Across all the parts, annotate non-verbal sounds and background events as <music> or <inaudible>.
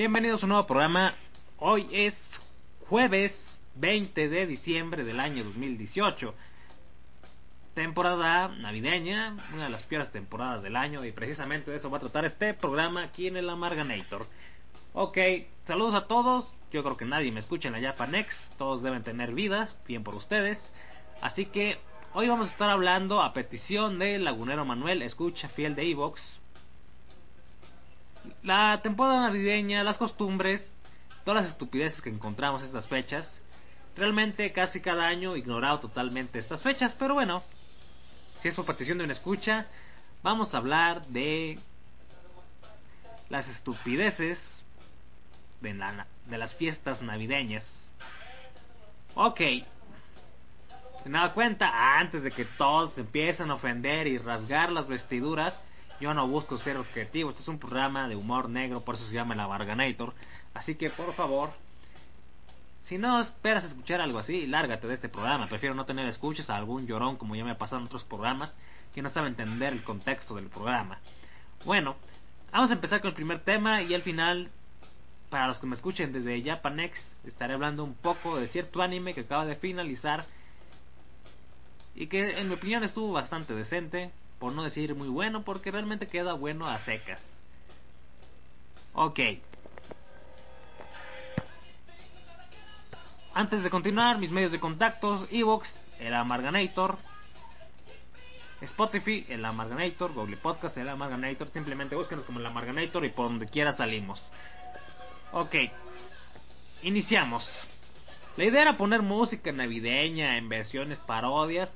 Bienvenidos a un nuevo programa. Hoy es jueves 20 de diciembre del año 2018. Temporada navideña, una de las peores temporadas del año y precisamente de eso va a tratar este programa aquí en el Amarganator. Ok, saludos a todos. Yo creo que nadie me escucha en la Japanex. Todos deben tener vidas, bien por ustedes. Así que hoy vamos a estar hablando a petición del lagunero Manuel, escucha fiel de Evox. La temporada navideña, las costumbres, todas las estupideces que encontramos estas fechas. Realmente casi cada año ignorado totalmente estas fechas, pero bueno, si es por petición de una escucha, vamos a hablar de las estupideces de, la, de las fiestas navideñas. Ok. Se cuenta, antes de que todos empiecen a ofender y rasgar las vestiduras, yo no busco ser objetivo. Este es un programa de humor negro, por eso se llama La Barganator. Así que por favor, si no esperas escuchar algo así, lárgate de este programa. Prefiero no tener escuchas a algún llorón como ya me ha pasado en otros programas que no sabe entender el contexto del programa. Bueno, vamos a empezar con el primer tema y al final, para los que me escuchen desde Japanex, estaré hablando un poco de cierto anime que acaba de finalizar y que en mi opinión estuvo bastante decente, por no decir muy bueno, porque realmente queda bueno a secas. Ok. Antes de continuar, mis medios de contactos, Evox, el Amarganator, Spotify, el Amarganator, Google Podcast, el Amarganator, simplemente búsquenos como el Amarganator y por donde quiera salimos. Ok, iniciamos. La idea era poner música navideña en versiones parodias,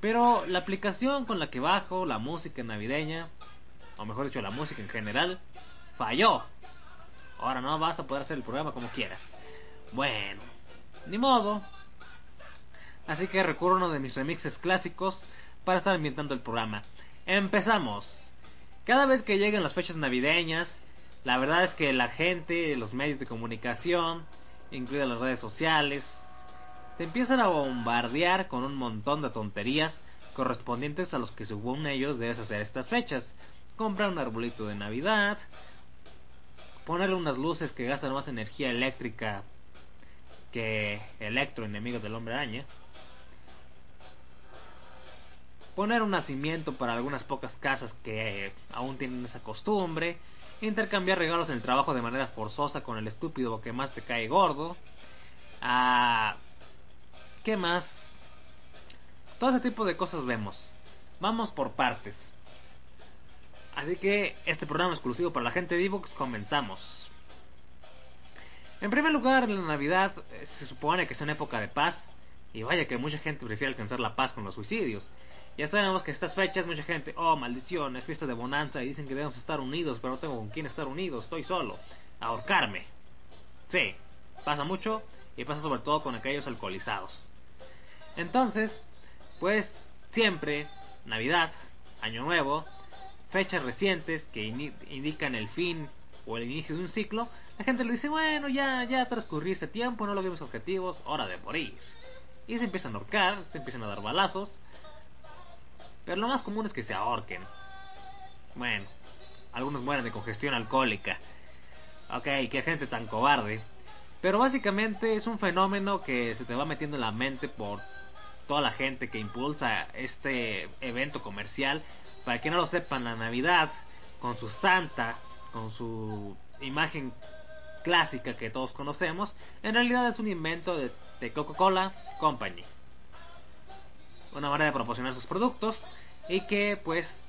pero la aplicación con la que bajo la música navideña, o mejor dicho la música en general, falló. Ahora no vas a poder hacer el programa como quieras. Bueno, ni modo. Así que recurro a uno de mis remixes clásicos para estar ambientando el programa. Empezamos. Cada vez que lleguen las fechas navideñas, la verdad es que la gente, los medios de comunicación, incluidas las redes sociales, te empiezan a bombardear con un montón de tonterías correspondientes a los que según ellos debes hacer estas fechas. Comprar un arbolito de Navidad, ponerle unas luces que gastan más energía eléctrica que Electro, enemigos del hombre araña. Poner un nacimiento para algunas pocas casas que aún tienen esa costumbre. Intercambiar regalos en el trabajo de manera forzosa con el estúpido que más te cae gordo. Ah, ¿Qué más? Todo ese tipo de cosas vemos. Vamos por partes. Así que este programa exclusivo para la gente de Evox comenzamos. En primer lugar, la Navidad eh, se supone que es una época de paz. Y vaya que mucha gente prefiere alcanzar la paz con los suicidios. Ya sabemos que estas fechas mucha gente, oh maldición, es fiesta de bonanza y dicen que debemos estar unidos, pero no tengo con quién estar unidos, estoy solo. Ahorcarme. Sí, pasa mucho y pasa sobre todo con aquellos alcoholizados. Entonces, pues siempre, Navidad, Año Nuevo, fechas recientes que indican el fin o el inicio de un ciclo, la gente le dice, bueno, ya, ya transcurrí este tiempo, no logré objetivos, hora de morir. Y se empiezan a ahorcar, se empiezan a dar balazos. Pero lo más común es que se ahorquen. Bueno, algunos mueren de congestión alcohólica. Ok, qué gente tan cobarde. Pero básicamente es un fenómeno que se te va metiendo en la mente por toda la gente que impulsa este evento comercial. Para que no lo sepan, la Navidad, con su santa, con su imagen clásica que todos conocemos, en realidad es un invento de, Coca-Cola Company. Una manera de proporcionar sus productos y que pues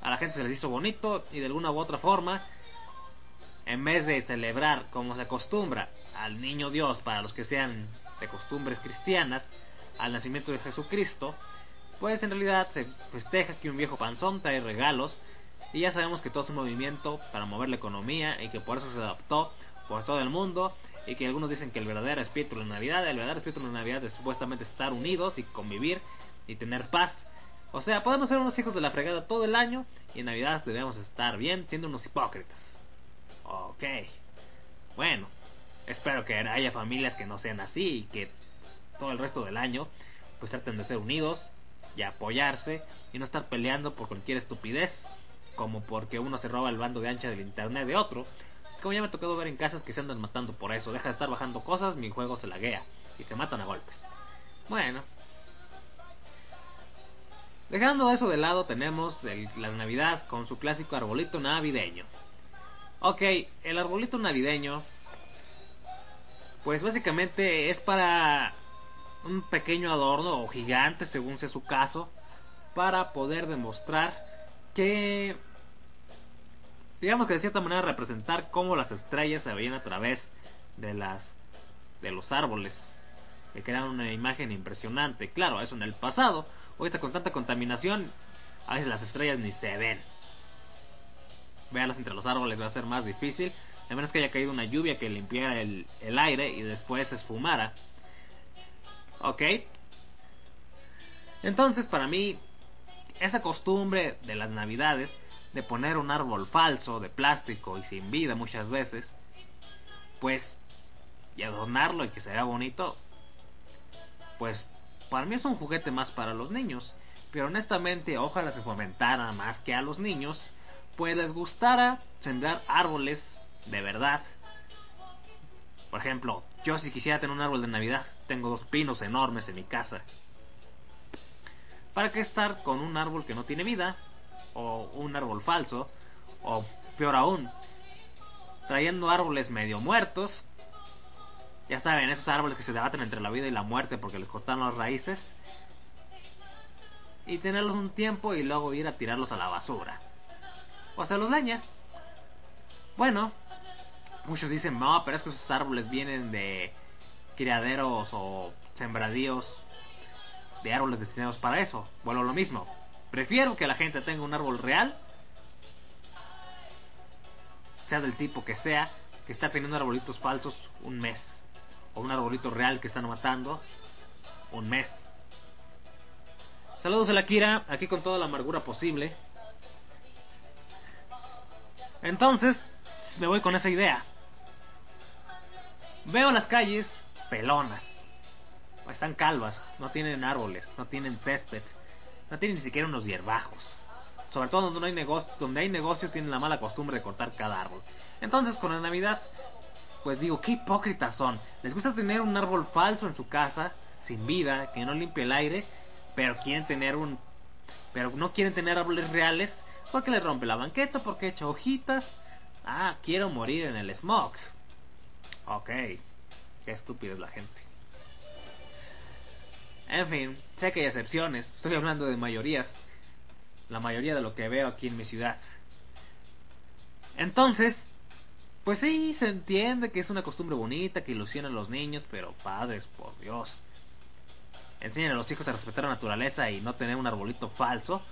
a la gente se les hizo bonito y de alguna u otra forma, en vez de celebrar como se acostumbra al niño Dios para los que sean de costumbres cristianas, al nacimiento de Jesucristo, pues en realidad se festeja que un viejo panzón trae regalos y ya sabemos que todo es un movimiento para mover la economía y que por eso se adaptó por todo el mundo y que algunos dicen que el verdadero espíritu de la Navidad, el verdadero espíritu de la Navidad es supuestamente estar unidos y convivir y tener paz. O sea, podemos ser unos hijos de la fregada todo el año y en Navidad debemos estar bien siendo unos hipócritas. Ok. Bueno, espero que haya familias que no sean así y que todo el resto del año pues traten de ser unidos y apoyarse y no estar peleando por cualquier estupidez como porque uno se roba el bando de ancha del internet de otro Como ya me ha tocado ver en casas que se andan matando por eso. Deja de estar bajando cosas, mi juego se laguea. Y se matan a golpes. Bueno. Dejando eso de lado tenemos la Navidad con su clásico arbolito navideño. Ok, el arbolito navideño pues básicamente es para un pequeño adorno o gigante según sea su caso para poder demostrar que digamos que de cierta manera representar cómo las estrellas se veían a través de las de los árboles que crean una imagen impresionante. Claro eso en el pasado ahorita con tanta contaminación a veces las estrellas ni se ven. Verlas entre los árboles va a ser más difícil a menos que haya caído una lluvia que limpiara el, el aire y después esfumara ok. Entonces para mí esa costumbre de las navidades de poner un árbol falso de plástico y sin vida muchas veces pues y adornarlo y que se vea bonito pues para mí es un juguete más para los niños. Pero honestamente ojalá se fomentara más que a los niños pues les gustara sembrar árboles de verdad. Por ejemplo yo si quisiera tener un árbol de navidad tengo dos pinos enormes en mi casa ¿Para qué estar con un árbol que no tiene vida? O un árbol falso. O peor aún, trayendo árboles medio muertos. Ya saben, esos árboles que se debaten entre la vida y la muerte porque les cortaron las raíces. Y tenerlos un tiempo y luego ir a tirarlos a la basura. O se los daña. Bueno, muchos dicen, no, pero es que esos árboles vienen de criaderos o sembradíos de árboles destinados para eso. Bueno, lo mismo. Prefiero que la gente tenga un árbol real, sea del tipo que sea, que está teniendo arbolitos falsos un mes. O un arbolito real que están matando un mes. Saludos a la Kira, aquí con toda la amargura posible. Entonces, me voy con esa idea. Veo las calles pelonas están calvas, no tienen árboles, no tienen césped, no tienen ni siquiera unos hierbajos. Sobre todo donde, no hay donde hay negocios tienen la mala costumbre de cortar cada árbol. Entonces con la Navidad, pues digo, qué hipócritas son. Les gusta tener un árbol falso en su casa, sin vida, que no limpie el aire, pero quieren tener un... Pero no quieren tener árboles reales porque les rompe la banqueta, porque echa hojitas. Ah, quiero morir en el smog. Ok, qué estúpida es la gente. En fin, sé que hay excepciones, estoy hablando de mayorías. La mayoría de lo que veo aquí en mi ciudad. Entonces, pues sí, se entiende que es una costumbre bonita, que ilusiona a los niños, pero padres, por Dios. Enseñan a los hijos a respetar la naturaleza y no tener un arbolito falso.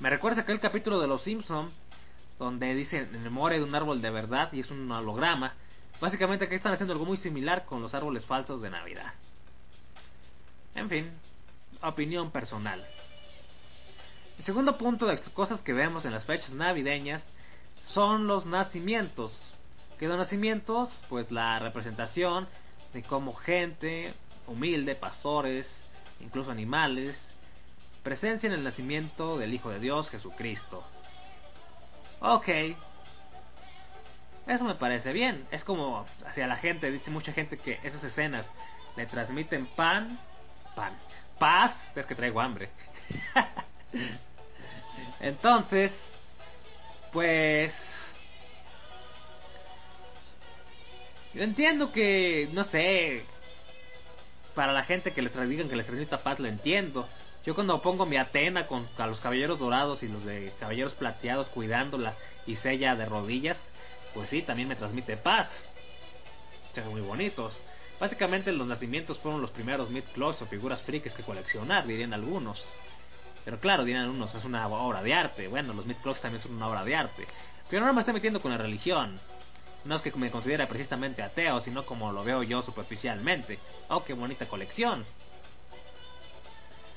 Me recuerda aquel capítulo de Los Simpson donde dice en memoria de un árbol de verdad y es un holograma. Básicamente aquí están haciendo algo muy similar con los árboles falsos de Navidad. En fin, opinión personal. El segundo punto de cosas que vemos en las fechas navideñas son los nacimientos. Que los nacimientos, pues la representación de cómo gente humilde, pastores, incluso animales, presencian el nacimiento del Hijo de Dios, Jesucristo. Ok. Eso me parece bien. Es como hacia la gente, dice mucha gente que esas escenas le transmiten pan pan. Paz, es que traigo hambre. <laughs> Entonces, pues... Yo entiendo que, no sé, para la gente que les digan que les transmita paz, lo entiendo. Yo cuando pongo mi Atena con a los caballeros dorados y los de caballeros plateados cuidándola y sella de rodillas, pues sí, también me transmite paz. Son muy bonitos. Básicamente los nacimientos fueron los primeros mid-clocks o figuras frikis que coleccionar, dirían algunos. Pero claro, dirían algunos, es una obra de arte. Bueno, los mid-clocks también son una obra de arte. Pero no me estoy metiendo con la religión. No es que me considere precisamente ateo, sino como lo veo yo superficialmente. Oh, qué bonita colección.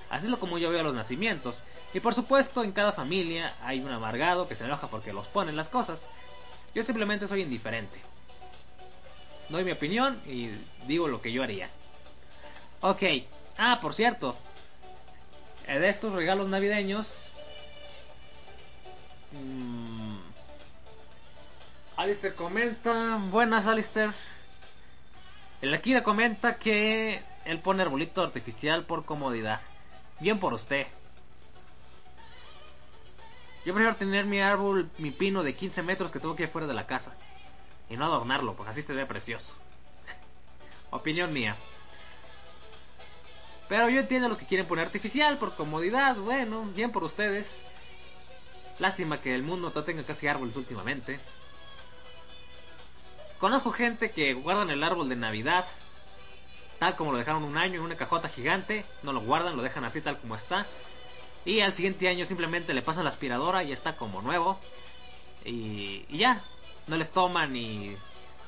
Así es lo como yo veo los nacimientos. Y por supuesto, en cada familia hay un amargado que se enoja porque los ponen las cosas. Yo simplemente soy indiferente doy mi opinión y digo lo que yo haría. Ok. Ah, por cierto. Eh, de estos regalos navideños... Mm, Alistair comenta, buenas Alistair. El Akira comenta que él pone arbolito artificial por comodidad. Bien por usted. Yo prefiero tener mi árbol, mi pino de 15 metros que tengo que ir fuera de la casa. Y no adornarlo, porque así se ve precioso. <laughs> Opinión mía. Pero yo entiendo a los que quieren poner artificial por comodidad. Bueno, bien por ustedes. Lástima que el mundo no tenga casi árboles últimamente. Conozco gente que guardan el árbol de Navidad tal como lo dejaron un año en una cajota gigante, no lo guardan, lo dejan así tal como está. Y al siguiente año simplemente le pasan la aspiradora y está como nuevo. Y, y ya, no les toma ni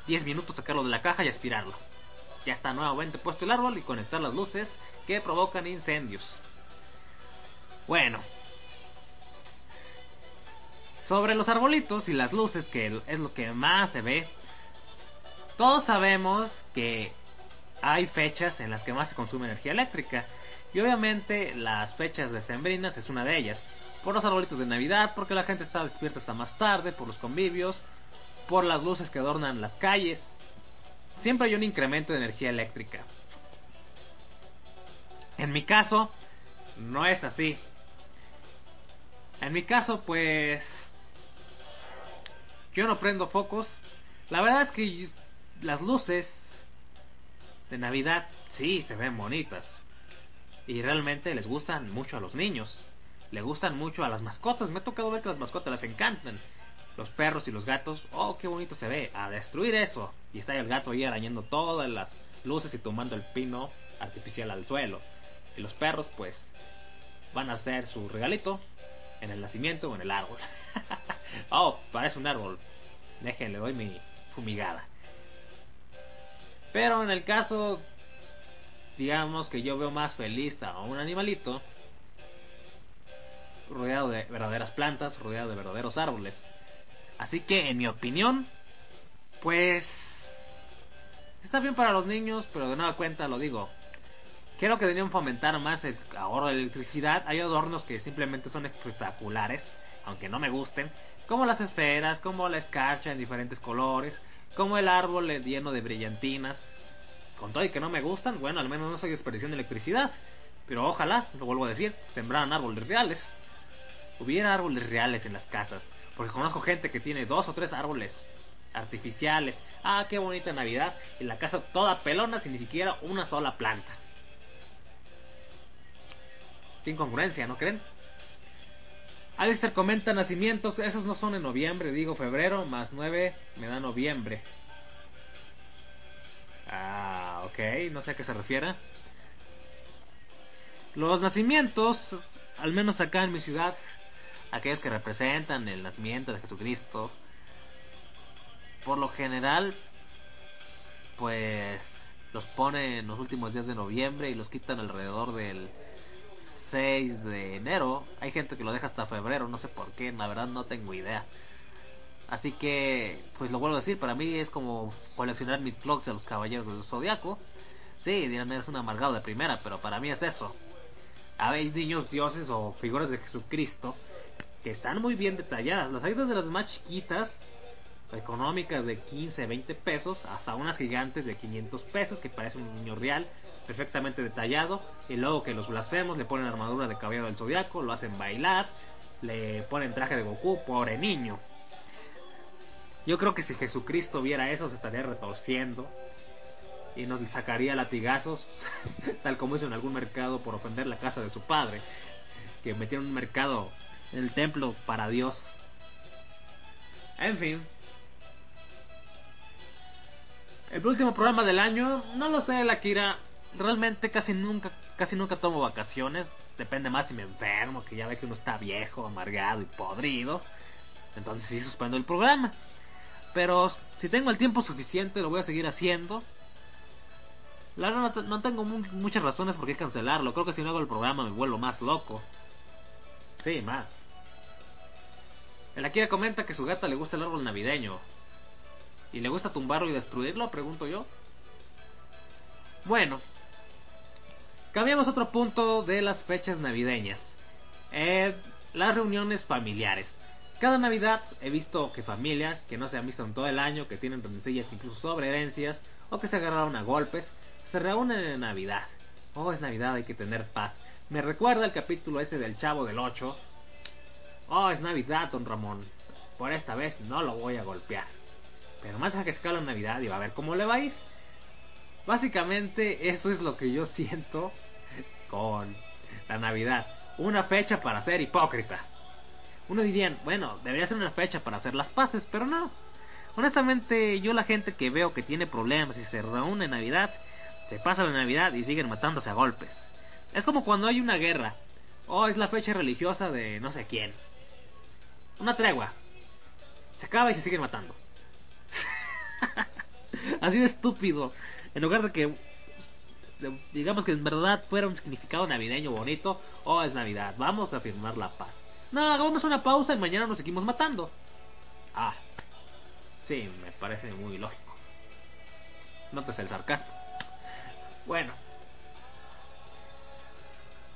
10 minutos sacarlo de la caja y aspirarlo. Ya está nuevamente puesto el árbol y conectar las luces que provocan incendios. Bueno. Sobre los arbolitos y las luces, que es lo que más se ve. Todos sabemos que hay fechas en las que más se consume energía eléctrica. Y obviamente las fechas decembrinas es una de ellas. Por los arbolitos de Navidad, porque la gente está despierta hasta más tarde, por los convivios, por las luces que adornan las calles. Siempre hay un incremento de energía eléctrica. En mi caso, no es así. En mi caso, pues... Yo no prendo focos. La verdad es que las luces de Navidad sí se ven bonitas. Y realmente les gustan mucho a los niños. Le gustan mucho a las mascotas. Me ha tocado ver que las mascotas les encantan. Los perros y los gatos. Oh, qué bonito se ve. A destruir eso. Y está el gato ahí arañando todas las luces y tomando el pino artificial al suelo. Y los perros pues van a hacer su regalito en el nacimiento o en el árbol. <laughs> oh, parece un árbol. Déjenle, doy mi fumigada. Pero en el caso, digamos que yo veo más feliz a un animalito rodeado de verdaderas plantas, rodeado de verdaderos árboles. Así que en mi opinión, pues está bien para los niños, pero de nada cuenta lo digo. Quiero que deberían fomentar más el ahorro de electricidad. Hay adornos que simplemente son espectaculares, aunque no me gusten, como las esferas, como la escarcha en diferentes colores, como el árbol lleno de brillantinas. Con todo y que no me gustan, bueno, al menos no soy desperdiciando electricidad. Pero ojalá, lo vuelvo a decir, sembraran árboles reales. Hubiera árboles reales en las casas. Porque conozco gente que tiene dos o tres árboles artificiales. Ah, qué bonita Navidad. Y la casa toda pelona sin ni siquiera una sola planta. Qué incongruencia, ¿no creen? Alistair comenta nacimientos, esos no son en noviembre, digo febrero, más 9 me da noviembre. Ah, ok, no sé a qué se refiere. Los nacimientos, al menos acá en mi ciudad, aquellos que representan el nacimiento de Jesucristo, por lo general, pues los pone en los últimos días de noviembre y los quitan alrededor del 6 de enero. Hay gente que lo deja hasta febrero, no sé por qué, la verdad no tengo idea. Así que, pues lo vuelvo a decir, para mí es como coleccionar mis clocks de los caballeros del zodiaco. Sí, dirán, es un amargado de primera, pero para mí es eso. Hay niños dioses o figuras de Jesucristo que están muy bien detalladas. Las hay desde las más chiquitas, económicas de 15, 20 pesos, hasta unas gigantes de 500 pesos que parece un niño real perfectamente detallado. Y luego que los blasfemos le ponen armadura de caballero del zodiaco, lo hacen bailar, le ponen traje de Goku, pobre niño. Yo creo que si Jesucristo viera eso se estaría retorciendo y nos sacaría latigazos, <laughs> tal como hizo en algún mercado por ofender la casa de su padre, que metieron un mercado en el templo para Dios. En fin. El último programa del año, no lo sé, la Kira realmente casi nunca, casi nunca tomo vacaciones. Depende más si me enfermo, que ya ve que uno está viejo, amargado y podrido. Entonces sí suspendo el programa. Pero si tengo el tiempo suficiente lo voy a seguir haciendo. La verdad no, tengo muchas razones por qué cancelarlo. Creo que si no hago el programa me vuelvo más loco. Sí, más. El Akira comenta que su gata le gusta el árbol navideño. ¿Y le gusta tumbarlo y destruirlo? Pregunto yo. Bueno, Cambiamos otro punto de las fechas navideñas. Eh, las reuniones familiares. Cada Navidad he visto que familias que no se han visto en todo el año, que tienen rencillas incluso sobre herencias, o que se agarraron a golpes, se reúnen en Navidad. Oh, es Navidad, hay que tener paz. Me recuerda el capítulo ese del Chavo del 8. Oh, es Navidad, don Ramón. Por esta vez no lo voy a golpear. Pero más a que escala Navidad y va a ver cómo le va a ir. Básicamente eso es lo que yo <laughs> siento con la Navidad. Una fecha para ser hipócrita. Uno diría, bueno, debería ser una fecha para hacer las paces, pero no. Honestamente, yo la gente que veo que tiene problemas y se reúne en Navidad, se pasa la Navidad y siguen matándose a golpes. Es como cuando hay una guerra. O oh, es la fecha religiosa de no sé quién. Una tregua. Se acaba y se siguen matando. <laughs> Así de estúpido. En lugar de que digamos que en verdad fuera un significado navideño bonito, o oh, es Navidad, vamos a firmar la paz. No, hagamos una pausa y mañana nos seguimos matando. Ah, sí, me parece muy lógico. Notes el sarcasmo. Bueno.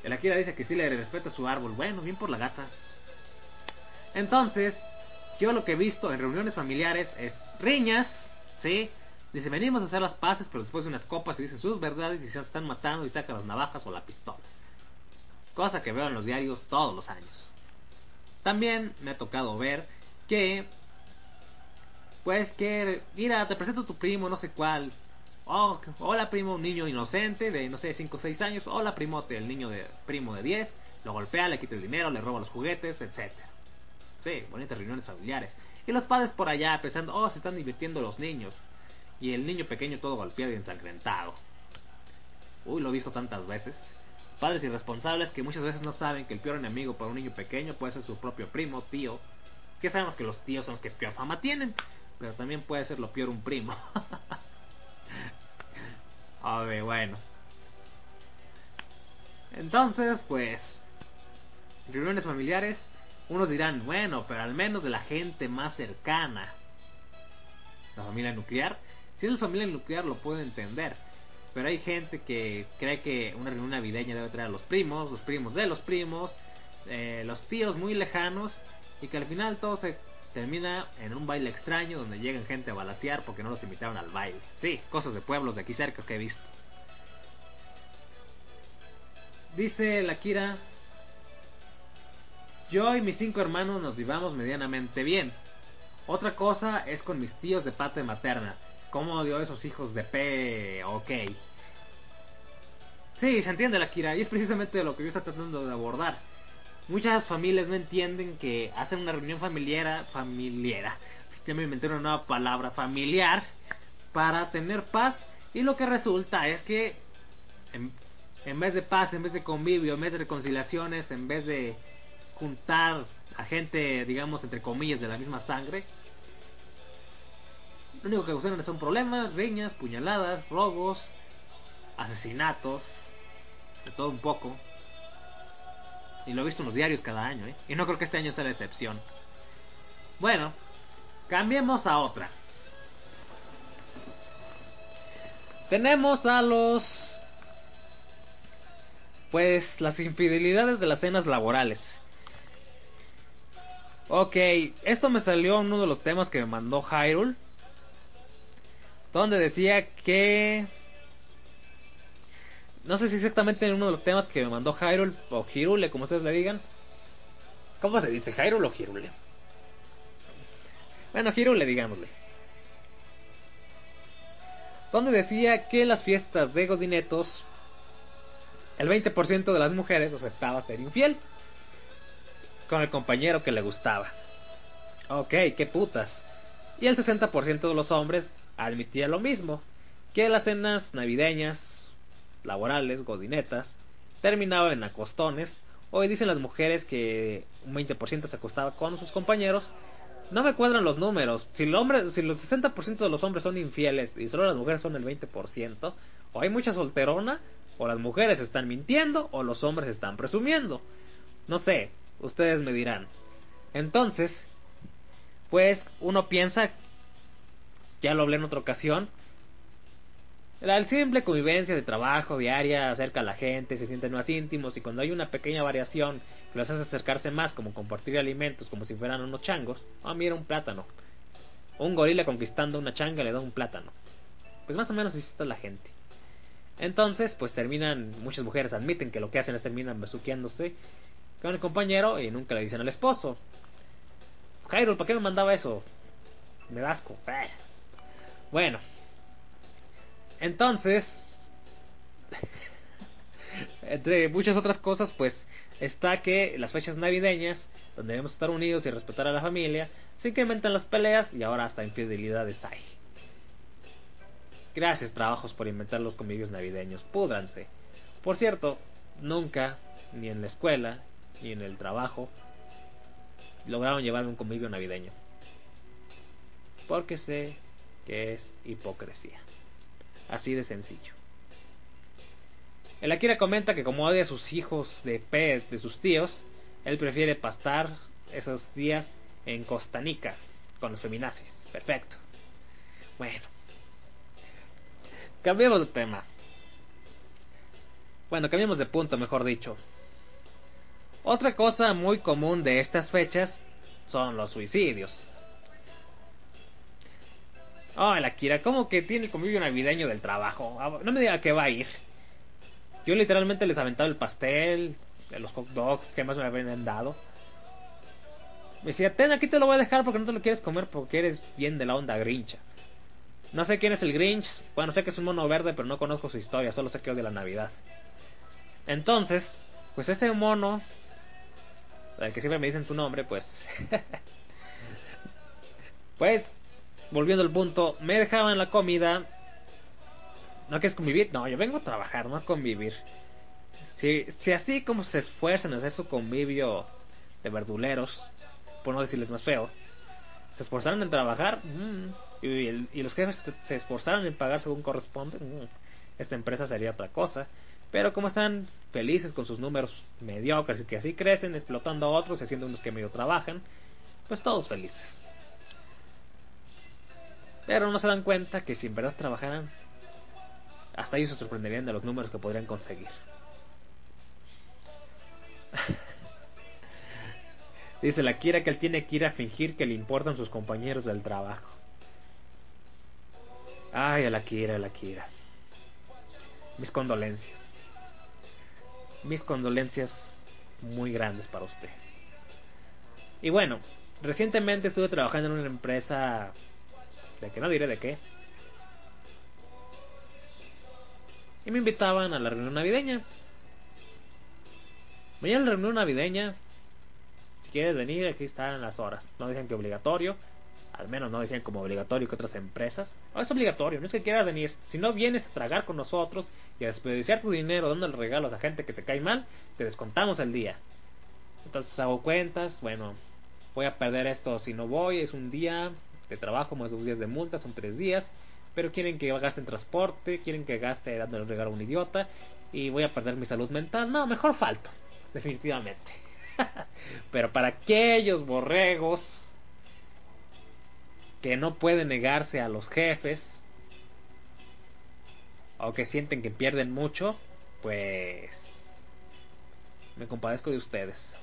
El Akira dice que sí le respeta su árbol. Bueno, bien por la gata. Entonces, yo lo que he visto en reuniones familiares es riñas, ¿sí? Dice, venimos a hacer las paces, pero después de unas copas se dicen sus verdades y se están matando y sacan las navajas o la pistola. Cosa que veo en los diarios todos los años. También me ha tocado ver que, pues que, mira, te presento a tu primo, no sé cuál. Oh, hola primo, un niño inocente de, no sé, 5 o 6 años. Hola primote, el niño de primo de 10. Lo golpea, le quita el dinero, le roba los juguetes, etc. Sí, bonitas reuniones familiares. Y los padres por allá pensando, oh, se están divirtiendo los niños y el niño pequeño todo golpeado y ensangrentado. Uy, lo he visto tantas veces. Padres irresponsables que muchas veces no saben que el peor enemigo para un niño pequeño puede ser su propio primo, tío. Que sabemos que los tíos son los que peor fama tienen. Pero también puede ser lo peor un primo. <laughs> A ver, bueno. Entonces, pues... Reuniones familiares. Unos dirán, bueno, pero al menos de la gente más cercana. La familia nuclear si es familia nuclear lo puedo entender. Pero hay gente que cree que una reunión navideña debe traer a los primos, los primos de los primos, eh, los tíos muy lejanos y que al final todo se termina en un baile extraño donde llegan gente a balasear porque no los invitaron al baile. Sí, cosas de pueblos de aquí cerca que he visto. Dice la Kira, yo y mis cinco hermanos nos llevamos medianamente bien. Otra cosa es con mis tíos de parte materna. ¿Cómo dio esos hijos de P? Ok. Sí, se entiende la Kira, y es precisamente lo que yo estoy tratando de abordar. Muchas familias no entienden que hacen una reunión familiar, familiar, ya me inventé una nueva palabra, familiar, para tener paz, y lo que resulta es que en vez de paz, en vez de convivio, en vez de reconciliaciones, en vez de juntar a gente, digamos, entre comillas, de la misma sangre, lo único que usan son problemas, riñas, puñaladas, robos, asesinatos, de todo un poco. Y lo he visto en los diarios cada año, ¿eh? Y no creo que este año sea la excepción. Bueno, cambiemos a otra. Tenemos a los... Pues las infidelidades de las cenas laborales. Ok, esto me salió uno de los temas que me mandó Hyrule donde decía que no sé si exactamente en uno de los temas que me mandó Hyrule o Hirule, como ustedes le digan. ¿Cómo se dice? ¿Hyrule o Hirule? Bueno, Hirule, digámosle. Donde decía que las fiestas de Godinetos, el 20% de las mujeres aceptaba ser infiel con el compañero que le gustaba. Ok, qué putas. Y el 60% de los hombres admitía lo mismo, que las cenas navideñas, laborales, godinetas, terminaban en acostones. Hoy dicen las mujeres que un 20% se acostaba con sus compañeros. No me cuadran los números. Si el hombre, si los 60% de los hombres son infieles y solo las mujeres son el 20%, o hay mucha solterona, o las mujeres están mintiendo, o los hombres están presumiendo. No sé, ustedes me dirán. Entonces, pues uno piensa ya lo hablé en otra ocasión, La simple convivencia de trabajo diaria acerca a la gente, se sienten más íntimos y cuando hay una pequeña variación que los hace acercarse más, como compartir alimentos, como si fueran unos changos, ah, mira un plátano. Un gorila conquistando una changa le da un plátano. Pues más o menos así está la gente. Entonces, pues terminan, muchas mujeres admiten que lo que hacen es terminan besuqueándose con el compañero y nunca le dicen al esposo. Jairo, ¿para qué me mandaba eso? Me da asco. Eh. Bueno, entonces, entre muchas otras cosas, pues está que las fechas navideñas, donde debemos estar unidos y respetar a la familia, se incrementan las peleas y ahora hasta infidelidades hay. Gracias trabajos por inventar los convivios navideños, púdranse. Por cierto, nunca, ni en la escuela, ni en el trabajo, lograron llevar un convivio navideño. Porque sé que es hipocresía. Así de sencillo. El Akira comenta que como odia a sus hijos de pez de sus tíos, él prefiere pastar esos días en Costanica con los feminazis. Perfecto. Bueno. Cambiemos de tema. Bueno, cambiemos de punto, mejor dicho. Otra cosa muy común de estas fechas son los suicidios. Oh, la Kira, ¿cómo que tiene el convivio navideño del trabajo? Ah, no me diga que va a ir. Yo literalmente les aventaba el pastel, los hot dogs que más me habían dado. Me decía, ten, aquí te lo voy a dejar porque no te lo quieres comer porque eres bien de la onda grincha. No sé quién es el Grinch. Bueno, sé que es un mono verde, pero no conozco su historia. Solo sé que de la Navidad. Entonces, pues ese mono, el que siempre me dicen su nombre, pues... <laughs> pues volviendo al punto, me dejaban la comida. ¿No quieres convivir? No, yo vengo a trabajar, no a convivir. Si, si así como se esfuerzan en hacer su convivio de verduleros, por no decirles más feo, se esforzaron en trabajar mm, y, los jefes se esforzaron en pagar según corresponde, mm, esta empresa sería otra cosa. Pero como están felices con sus números mediocres y que así crecen, explotando a otros y haciendo unos que medio trabajan, pues todos felices. Pero no se dan cuenta que si en verdad trabajaran, hasta ellos se sorprenderían de los números que podrían conseguir. <laughs> Dice la Kira que él tiene que ir a fingir que le importan sus compañeros del trabajo. Ay, a la Kira, a la Kira. Mis condolencias. Mis condolencias muy grandes para usted. Y bueno, recientemente estuve trabajando en una empresa de que no diré de qué. Y me invitaban a la reunión navideña. Mañana a la reunión navideña. Si quieres venir, aquí están las horas. No dicen que obligatorio. Al menos no decían como obligatorio que otras empresas. No es obligatorio, no es que quieras venir. Si no vienes a tragar con nosotros y a desperdiciar tu dinero dándole regalos a gente que te cae mal, te descontamos el día. Entonces hago cuentas, bueno, voy a perder esto si no voy, es un día, de trabajo más dos días de multa, son tres días, pero quieren que gaste en transporte, quieren que gaste dándole regalo a un idiota y voy a perder mi salud mental. No, mejor falto, definitivamente. <laughs> pero para aquellos borregos que no pueden negarse a los jefes o que sienten que pierden mucho, pues me compadezco de ustedes.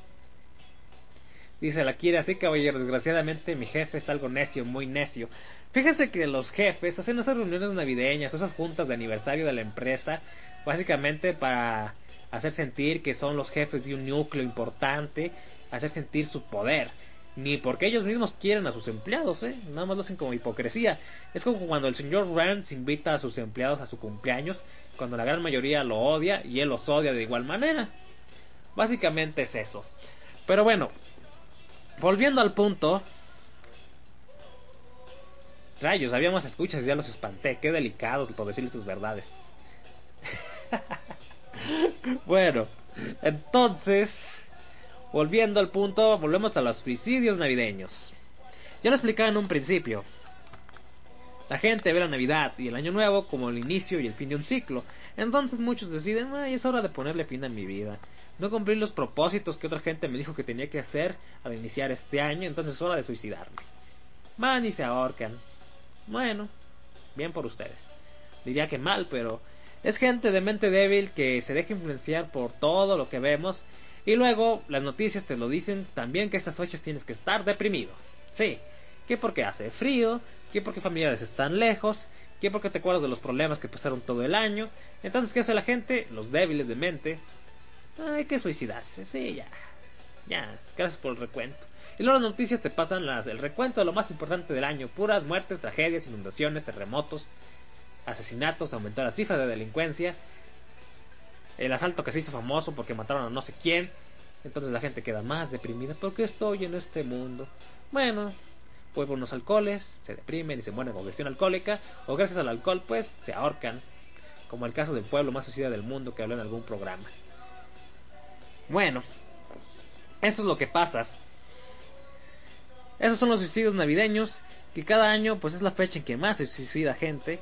Dice la quiere así, caballero. Desgraciadamente mi jefe es algo necio, muy necio. Fíjese que los jefes hacen esas reuniones navideñas, esas juntas de aniversario de la empresa, básicamente para hacer sentir que son los jefes de un núcleo importante, hacer sentir su poder. Ni porque ellos mismos quieren a sus empleados, ¿eh? Nada más lo hacen como hipocresía. Es como cuando el señor Rand invita a sus empleados a su cumpleaños, cuando la gran mayoría lo odia y él los odia de igual manera. Básicamente es eso. Pero bueno, volviendo al punto. Rayos, había más escuchas y ya los espanté. Qué delicados por decirles sus verdades. <laughs> bueno, entonces, volviendo al punto, volvemos a los suicidios navideños. Ya lo explicaba en un principio. La gente ve la Navidad y el Año Nuevo como el inicio y el fin de un ciclo. Entonces muchos deciden, ay, es hora de ponerle fin a mi vida. No cumplí los propósitos que otra gente me dijo que tenía que hacer al iniciar este año, entonces es hora de suicidarme. Van y se ahorcan. Bueno, bien por ustedes. diría que mal, pero es gente de mente débil que se deja influenciar por todo lo que vemos y luego las noticias te lo dicen también que estas fechas tienes que estar deprimido. Sí, que porque hace frío, que porque familiares están lejos, que porque te acuerdas de los problemas que pasaron todo el año. Entonces, ¿qué hace la gente? Los débiles de mente. Hay que suicidarse, sí, ya. Ya, gracias por el recuento. Y luego las noticias te pasan las, el recuento de lo más importante del año. Puras muertes, tragedias, inundaciones, terremotos, asesinatos, aumentar la cifra de delincuencia. El asalto que se hizo famoso porque mataron a no sé quién. Entonces la gente queda más deprimida. ¿Por qué estoy en este mundo? Bueno, pues por unos alcoholes, se deprimen y se mueren con congestión alcohólica. O gracias al alcohol, pues, se ahorcan. Como el caso del pueblo más suicida del mundo que habló en algún programa. Bueno, eso es lo que pasa. Esos son los suicidios navideños, que cada año pues es la fecha en que más se suicida gente.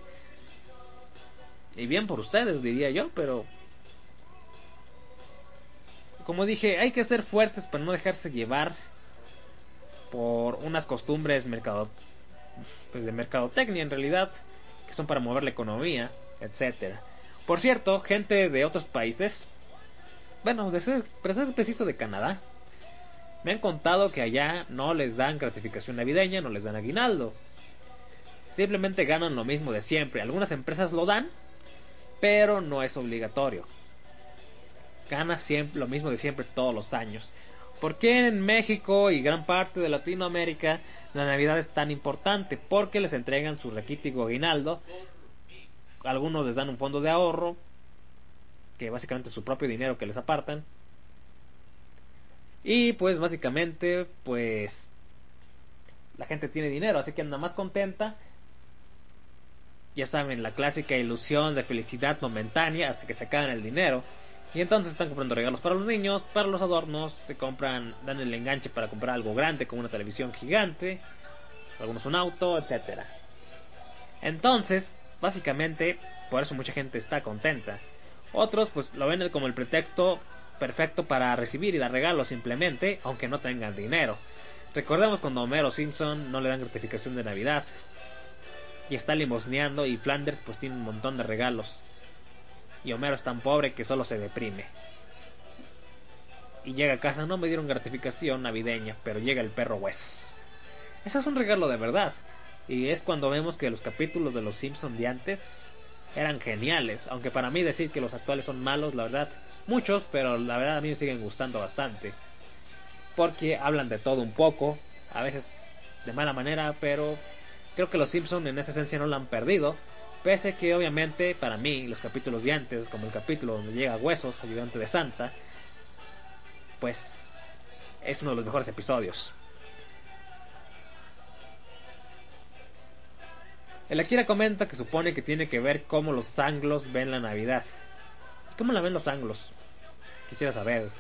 Y bien por ustedes, diría yo, pero... Como dije, hay que ser fuertes para no dejarse llevar por unas costumbres mercado, pues de mercadotecnia en realidad, que son para mover la economía, etcétera. Por cierto, gente de otros países, bueno, de ser, preciso de Canadá, me han contado que allá no les dan gratificación navideña, no les dan aguinaldo. Simplemente ganan lo mismo de siempre. Algunas empresas lo dan, pero no es obligatorio. Gana siempre lo mismo de siempre todos los años. ¿Por qué en México y gran parte de Latinoamérica la Navidad es tan importante? Porque les entregan su requítico aguinaldo. Algunos les dan un fondo de ahorro, que básicamente es su propio dinero que les apartan. Y pues básicamente, pues la gente tiene dinero, así que anda más contenta. Ya saben, la clásica ilusión de felicidad momentánea hasta que se acaban el dinero. Y entonces están comprando regalos para los niños, para los adornos, se compran, dan el enganche para comprar algo grande como una televisión gigante, algunos un auto, etcétera. Entonces, básicamente, por eso mucha gente está contenta. Otros pues lo ven como el pretexto perfecto para recibir y dar regalos simplemente, aunque no tengan dinero. Recordemos cuando Homero Simpson no le dan gratificación de Navidad. Y está limosneando y Flanders pues tiene un montón de regalos. Y Homero es tan pobre que solo se deprime. Y llega a casa, no me dieron gratificación navideña, pero llega el perro huesos. Ese es un regalo de verdad. Y es cuando vemos que los capítulos de los Simpson de antes eran geniales. Aunque para mí decir que los actuales son malos, la verdad, muchos, pero la verdad a mí me siguen gustando bastante. Porque hablan de todo un poco, a veces de mala manera, pero creo que los Simpsons en esa esencia no lo han perdido. Pese que obviamente para mí los capítulos de antes, como el capítulo donde llega Huesos, ayudante de Santa, pues es uno de los mejores episodios. El Akira comenta que supone que tiene que ver cómo los anglos ven la Navidad. ¿Cómo la ven los anglos? Quisiera saber.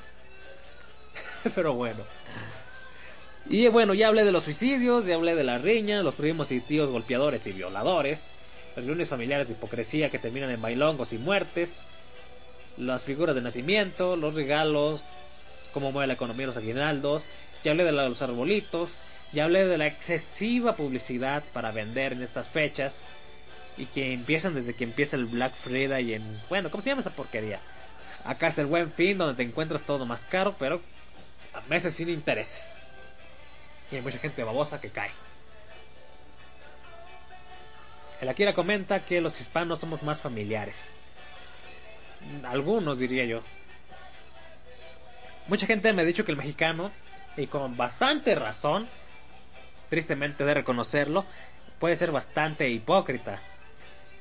<laughs> Pero bueno. Y bueno, ya hablé de los suicidios, ya hablé de las riñas, los primos y tíos golpeadores y violadores, las reuniones familiares de hipocresía que terminan en bailongos y muertes, las figuras de nacimiento, los regalos, cómo mueve la economía los aguinaldos, ya hablé de los arbolitos, ya hablé de la excesiva publicidad para vender en estas fechas y que empiezan desde que empieza el Black Friday y en... Bueno, ¿cómo se llama esa porquería? Acá es el buen fin donde te encuentras todo más caro, pero a meses sin intereses. Y hay mucha gente babosa que cae. El Akira comenta que los hispanos somos más familiares. Algunos diría yo. Mucha gente me ha dicho que el mexicano, y con bastante razón, tristemente de reconocerlo, puede ser bastante hipócrita.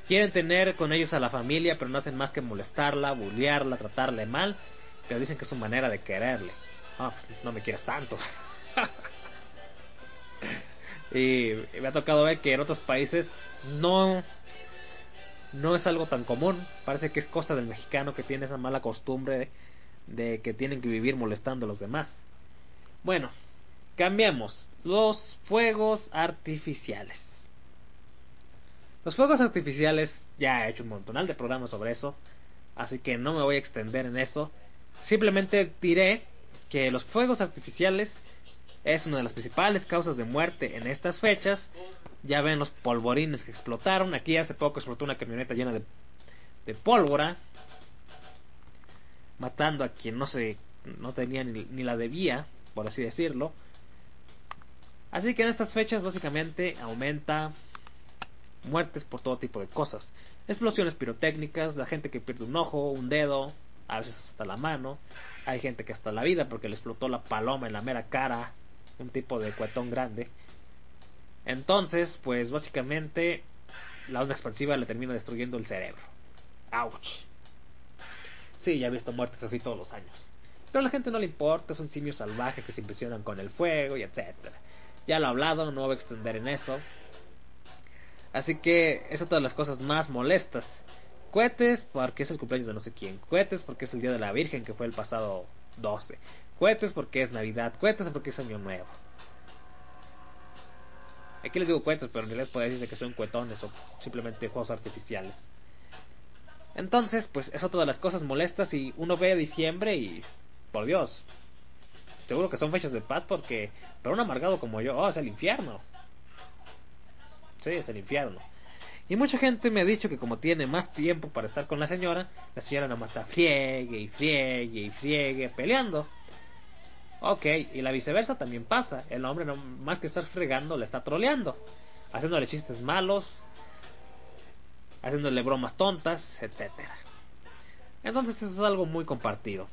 Quieren tener con ellos a la familia, pero no hacen más que molestarla, bullearla, tratarle mal, pero dicen que es su manera de quererle. Ah, pues, no me quieres tanto. <laughs> y me ha tocado ver que en otros países no no es algo tan común. Parece que es cosa del mexicano que tiene esa mala costumbre de que tienen que vivir molestando a los demás. Bueno, cambiemos los fuegos artificiales. Los fuegos artificiales, ya he hecho un montonal de programas sobre eso, así que no me voy a extender en eso. Simplemente diré que los fuegos artificiales es una de las principales causas de muerte en estas fechas, Ya ven los polvorines que explotaron. Aquí hace poco explotó una camioneta llena de, de pólvora. Matando a quien no se no tenía ni, ni la debía, por así decirlo. Así que en estas fechas básicamente aumenta muertes por todo tipo de cosas. Explosiones pirotécnicas, la gente que pierde un ojo, un dedo, a veces hasta la mano. Hay gente que hasta la vida porque le explotó la paloma en la mera cara, un tipo de cuetón grande. Entonces, pues básicamente la onda expansiva le termina destruyendo el cerebro. Ouch. Sí, ya he visto muertes así todos los años. Pero a la gente no le importa, son simios salvajes que se impresionan con el fuego y etcétera. Ya lo he hablado, no voy a extender en eso. Así que es otra de las cosas más molestas. Cohetes porque es el cumpleaños de no sé quién. Cohetes porque es el día de la Virgen que fue el pasado 12. Cohetes porque es Navidad. Cohetes porque es Año Nuevo. Aquí les digo cohetes, pero en realidad puede decirse que son cuetones o simplemente juegos artificiales. Entonces, pues es otra de las cosas molestas y uno ve diciembre y... Por Dios. Seguro que son fechas de paz porque... Para un amargado como yo, oh, es el infierno. Sí, es el infierno. Y mucha gente me ha dicho que como tiene más tiempo para estar con la señora, la señora nada más está friegue y friegue y friegue peleando. Ok, y la viceversa también pasa. El hombre no más que estar fregando le está troleando. Haciéndole chistes malos. Haciéndole bromas tontas, etc. Entonces eso es algo muy compartido.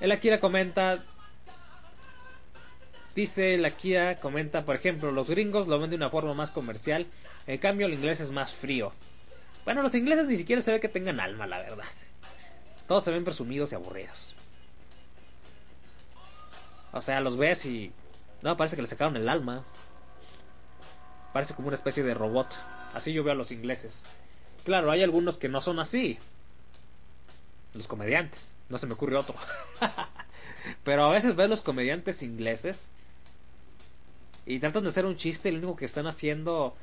El Akira comenta, Dice la Kia, comenta, por ejemplo, los gringos lo ven de una forma más comercial, en cambio el inglés es más frío. Bueno, los ingleses ni siquiera se ve que tengan alma, la verdad. Todos se ven presumidos y aburridos. O sea, los ves y... No, parece que le sacaron el alma. Parece como una especie de robot. Así yo veo a los ingleses. Claro, hay algunos que no son así. Los comediantes. No se me ocurre otro. <laughs> Pero a veces ves los comediantes ingleses y tratan de hacer un chiste y lo único que están haciendo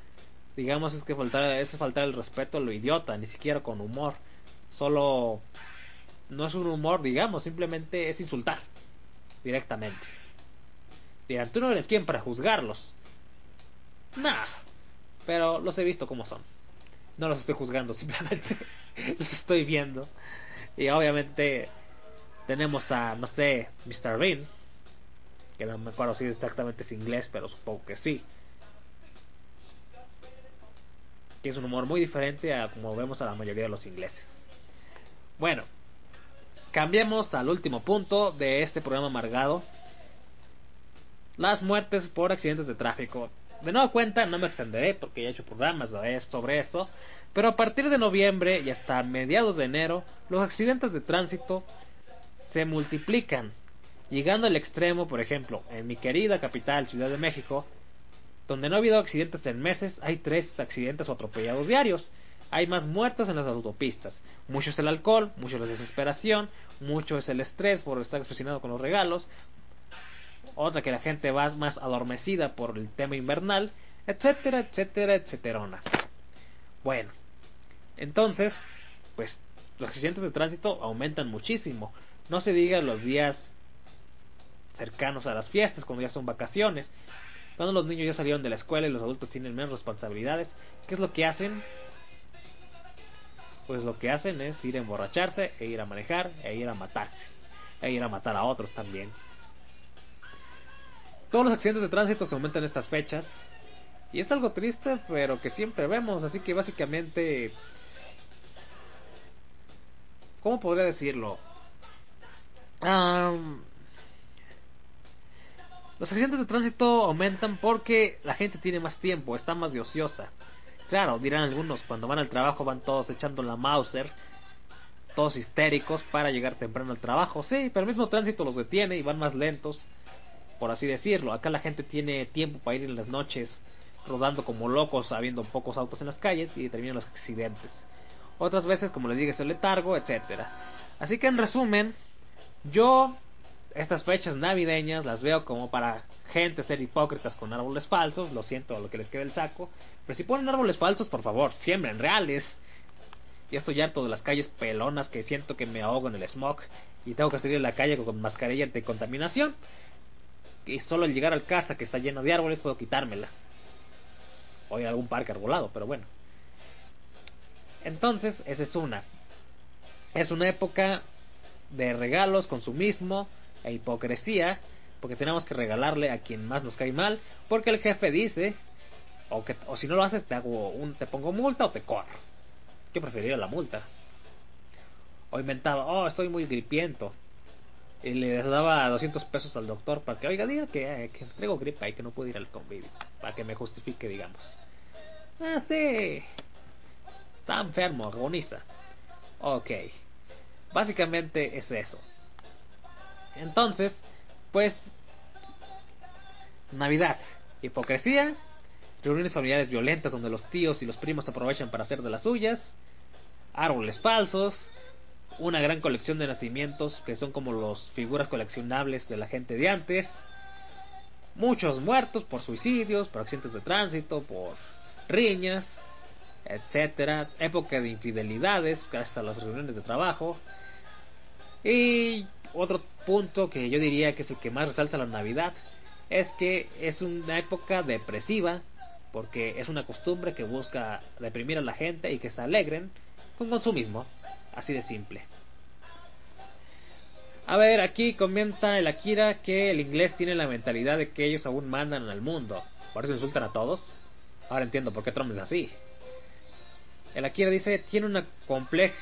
digamos es que faltar es faltar el respeto a lo idiota ni siquiera con humor. Solo no es un humor digamos simplemente es insultar directamente. Dirán tú no eres quien para juzgarlos nah pero los he visto como son. No los estoy juzgando <laughs> simplemente los estoy viendo y obviamente tenemos a no sé Mr. Bean que no me acuerdo si exactamente es inglés, pero supongo que sí. Que es un humor muy diferente a como vemos a la mayoría de los ingleses. Bueno, cambiemos al último punto de este programa amargado. Las muertes por accidentes de tráfico. De nueva cuenta, no me extenderé porque ya he hecho programas sobre esto. Pero a partir de noviembre y hasta mediados de enero, los accidentes de tránsito se multiplican llegando al extremo, por ejemplo, en mi querida capital, Ciudad de México, donde no ha habido accidentes en meses, hay tres accidentes o atropellados diarios. Hay más muertos en las autopistas. Mucho es el alcohol, mucho es la desesperación, mucho es el estrés por estar expresionado con los regalos. Otra que la gente va más adormecida por el tema invernal, etcétera, etcétera, etcétera. Bueno, entonces, pues los accidentes de tránsito aumentan muchísimo. No se diga los días cercanos a las fiestas, cuando ya son vacaciones, cuando los niños ya salieron de la escuela y los adultos tienen menos responsabilidades, ¿qué es lo que hacen? Pues lo que hacen es ir a emborracharse e ir a manejar e ir a matarse, e ir a matar a otros también. Todos los accidentes de tránsito se aumentan en estas fechas y es algo triste, pero que siempre vemos, así que básicamente ¿Cómo podría decirlo? Los accidentes de tránsito aumentan porque la gente tiene más tiempo, está más de ociosa. Claro, dirán algunos, cuando van al trabajo van todos echando la Mauser, todos histéricos para llegar temprano al trabajo. Sí, pero el mismo tránsito los detiene y van más lentos, por así decirlo. Acá la gente tiene tiempo para ir en las noches rodando como locos, habiendo pocos autos en las calles y terminan los accidentes. Otras veces, como les dije, es el letargo, etcétera. Así que en resumen, yo estas fechas navideñas las veo como para gente ser hipócritas con árboles falsos, lo siento a lo que les quede el saco, pero si ponen árboles falsos, por favor, siembren reales. Y estoy harto de las calles pelonas que siento que me ahogo en el smog y tengo que salir en la calle con mascarilla de contaminación. Y solo al llegar al casa que está lleno de árboles puedo quitármela. O a algún parque arbolado, pero bueno. Entonces, esa es una. Es una época de regalos, consumismo e hipocresía, porque tenemos que regalarle a quien más nos cae mal, porque el jefe dice, o, que, o si no lo haces te hago un, te pongo multa o te corro. Yo preferiría la multa. O inventaba, oh, estoy muy gripiento. Y le daba 200 pesos al doctor para que, oiga, diga que, eh, que traigo gripa y que no puedo ir al convivio. Para que me justifique, digamos. Ah, sí. Está enfermo, agoniza. Ok. Básicamente es eso. Entonces, pues... Navidad. Hipocresía. Reuniones familiares violentas donde los tíos y los primos aprovechan para hacer de las suyas. Árboles falsos. Una gran colección de nacimientos que son como las figuras coleccionables de la gente de antes. Muchos muertos por suicidios, por accidentes de tránsito, por riñas, etcétera. Época de infidelidades gracias a las reuniones de trabajo. Y otro punto que yo diría que es el que más resalta la Navidad es que es una época depresiva porque es una costumbre que busca deprimir a la gente y que se alegren con consumismo, así de simple. A ver, aquí comenta el Akira que el inglés tiene la mentalidad de que ellos aún mandan al mundo. Por eso insultan a todos. Ahora entiendo por qué Trump es así. El Akira dice, tiene una compleja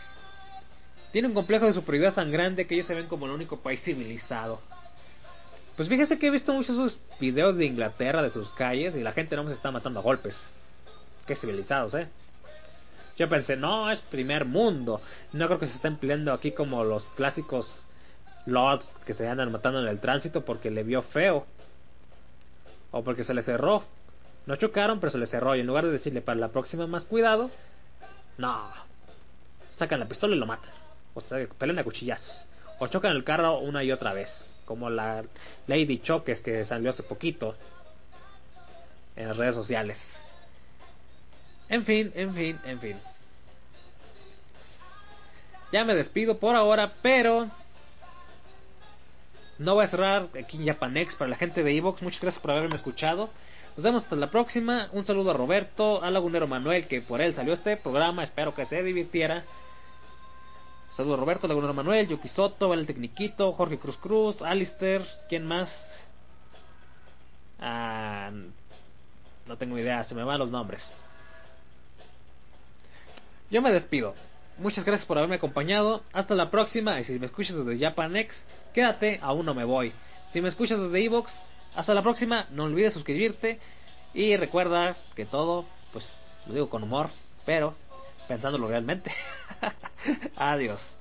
tiene un complejo de superioridad tan grande que ellos se ven como el único país civilizado. Pues fíjese que he visto muchos esos videos de Inglaterra, de sus calles, y la gente no se está matando a golpes. Qué civilizados, ¿eh? Yo pensé, no, es primer mundo. No creo que se estén peleando aquí como los clásicos lords que se andan matando en el tránsito porque le vio feo. O porque se le cerró. No chocaron, pero se le cerró. Y en lugar de decirle para la próxima más cuidado, no. Sacan la pistola y lo matan o sea, pelean a cuchillazos, o chocan el carro una y otra vez, como la Lady Choques que salió hace poquito en las redes sociales. En fin, en fin, en fin. Ya me despido por ahora, pero no voy a cerrar aquí en Japanex para la gente de Evox. Muchas gracias por haberme escuchado. Nos vemos hasta la próxima. Un saludo a Roberto, a Lagunero Manuel, que por él salió este programa. Espero que se divirtiera. Saludos Roberto, Laguna Manuel, Yuki Soto, Valen Tecniquito, Jorge Cruz Cruz, Alister, ¿quién más? Ah, no tengo idea, se me van los nombres. Yo me despido. Muchas gracias por haberme acompañado. Hasta la próxima. Y si me escuchas desde Japanex, quédate, aún no me voy. Si me escuchas desde Evox, hasta la próxima. No olvides suscribirte. Y recuerda que todo, pues lo digo con humor, pero pensándolo realmente. <laughs> Adiós.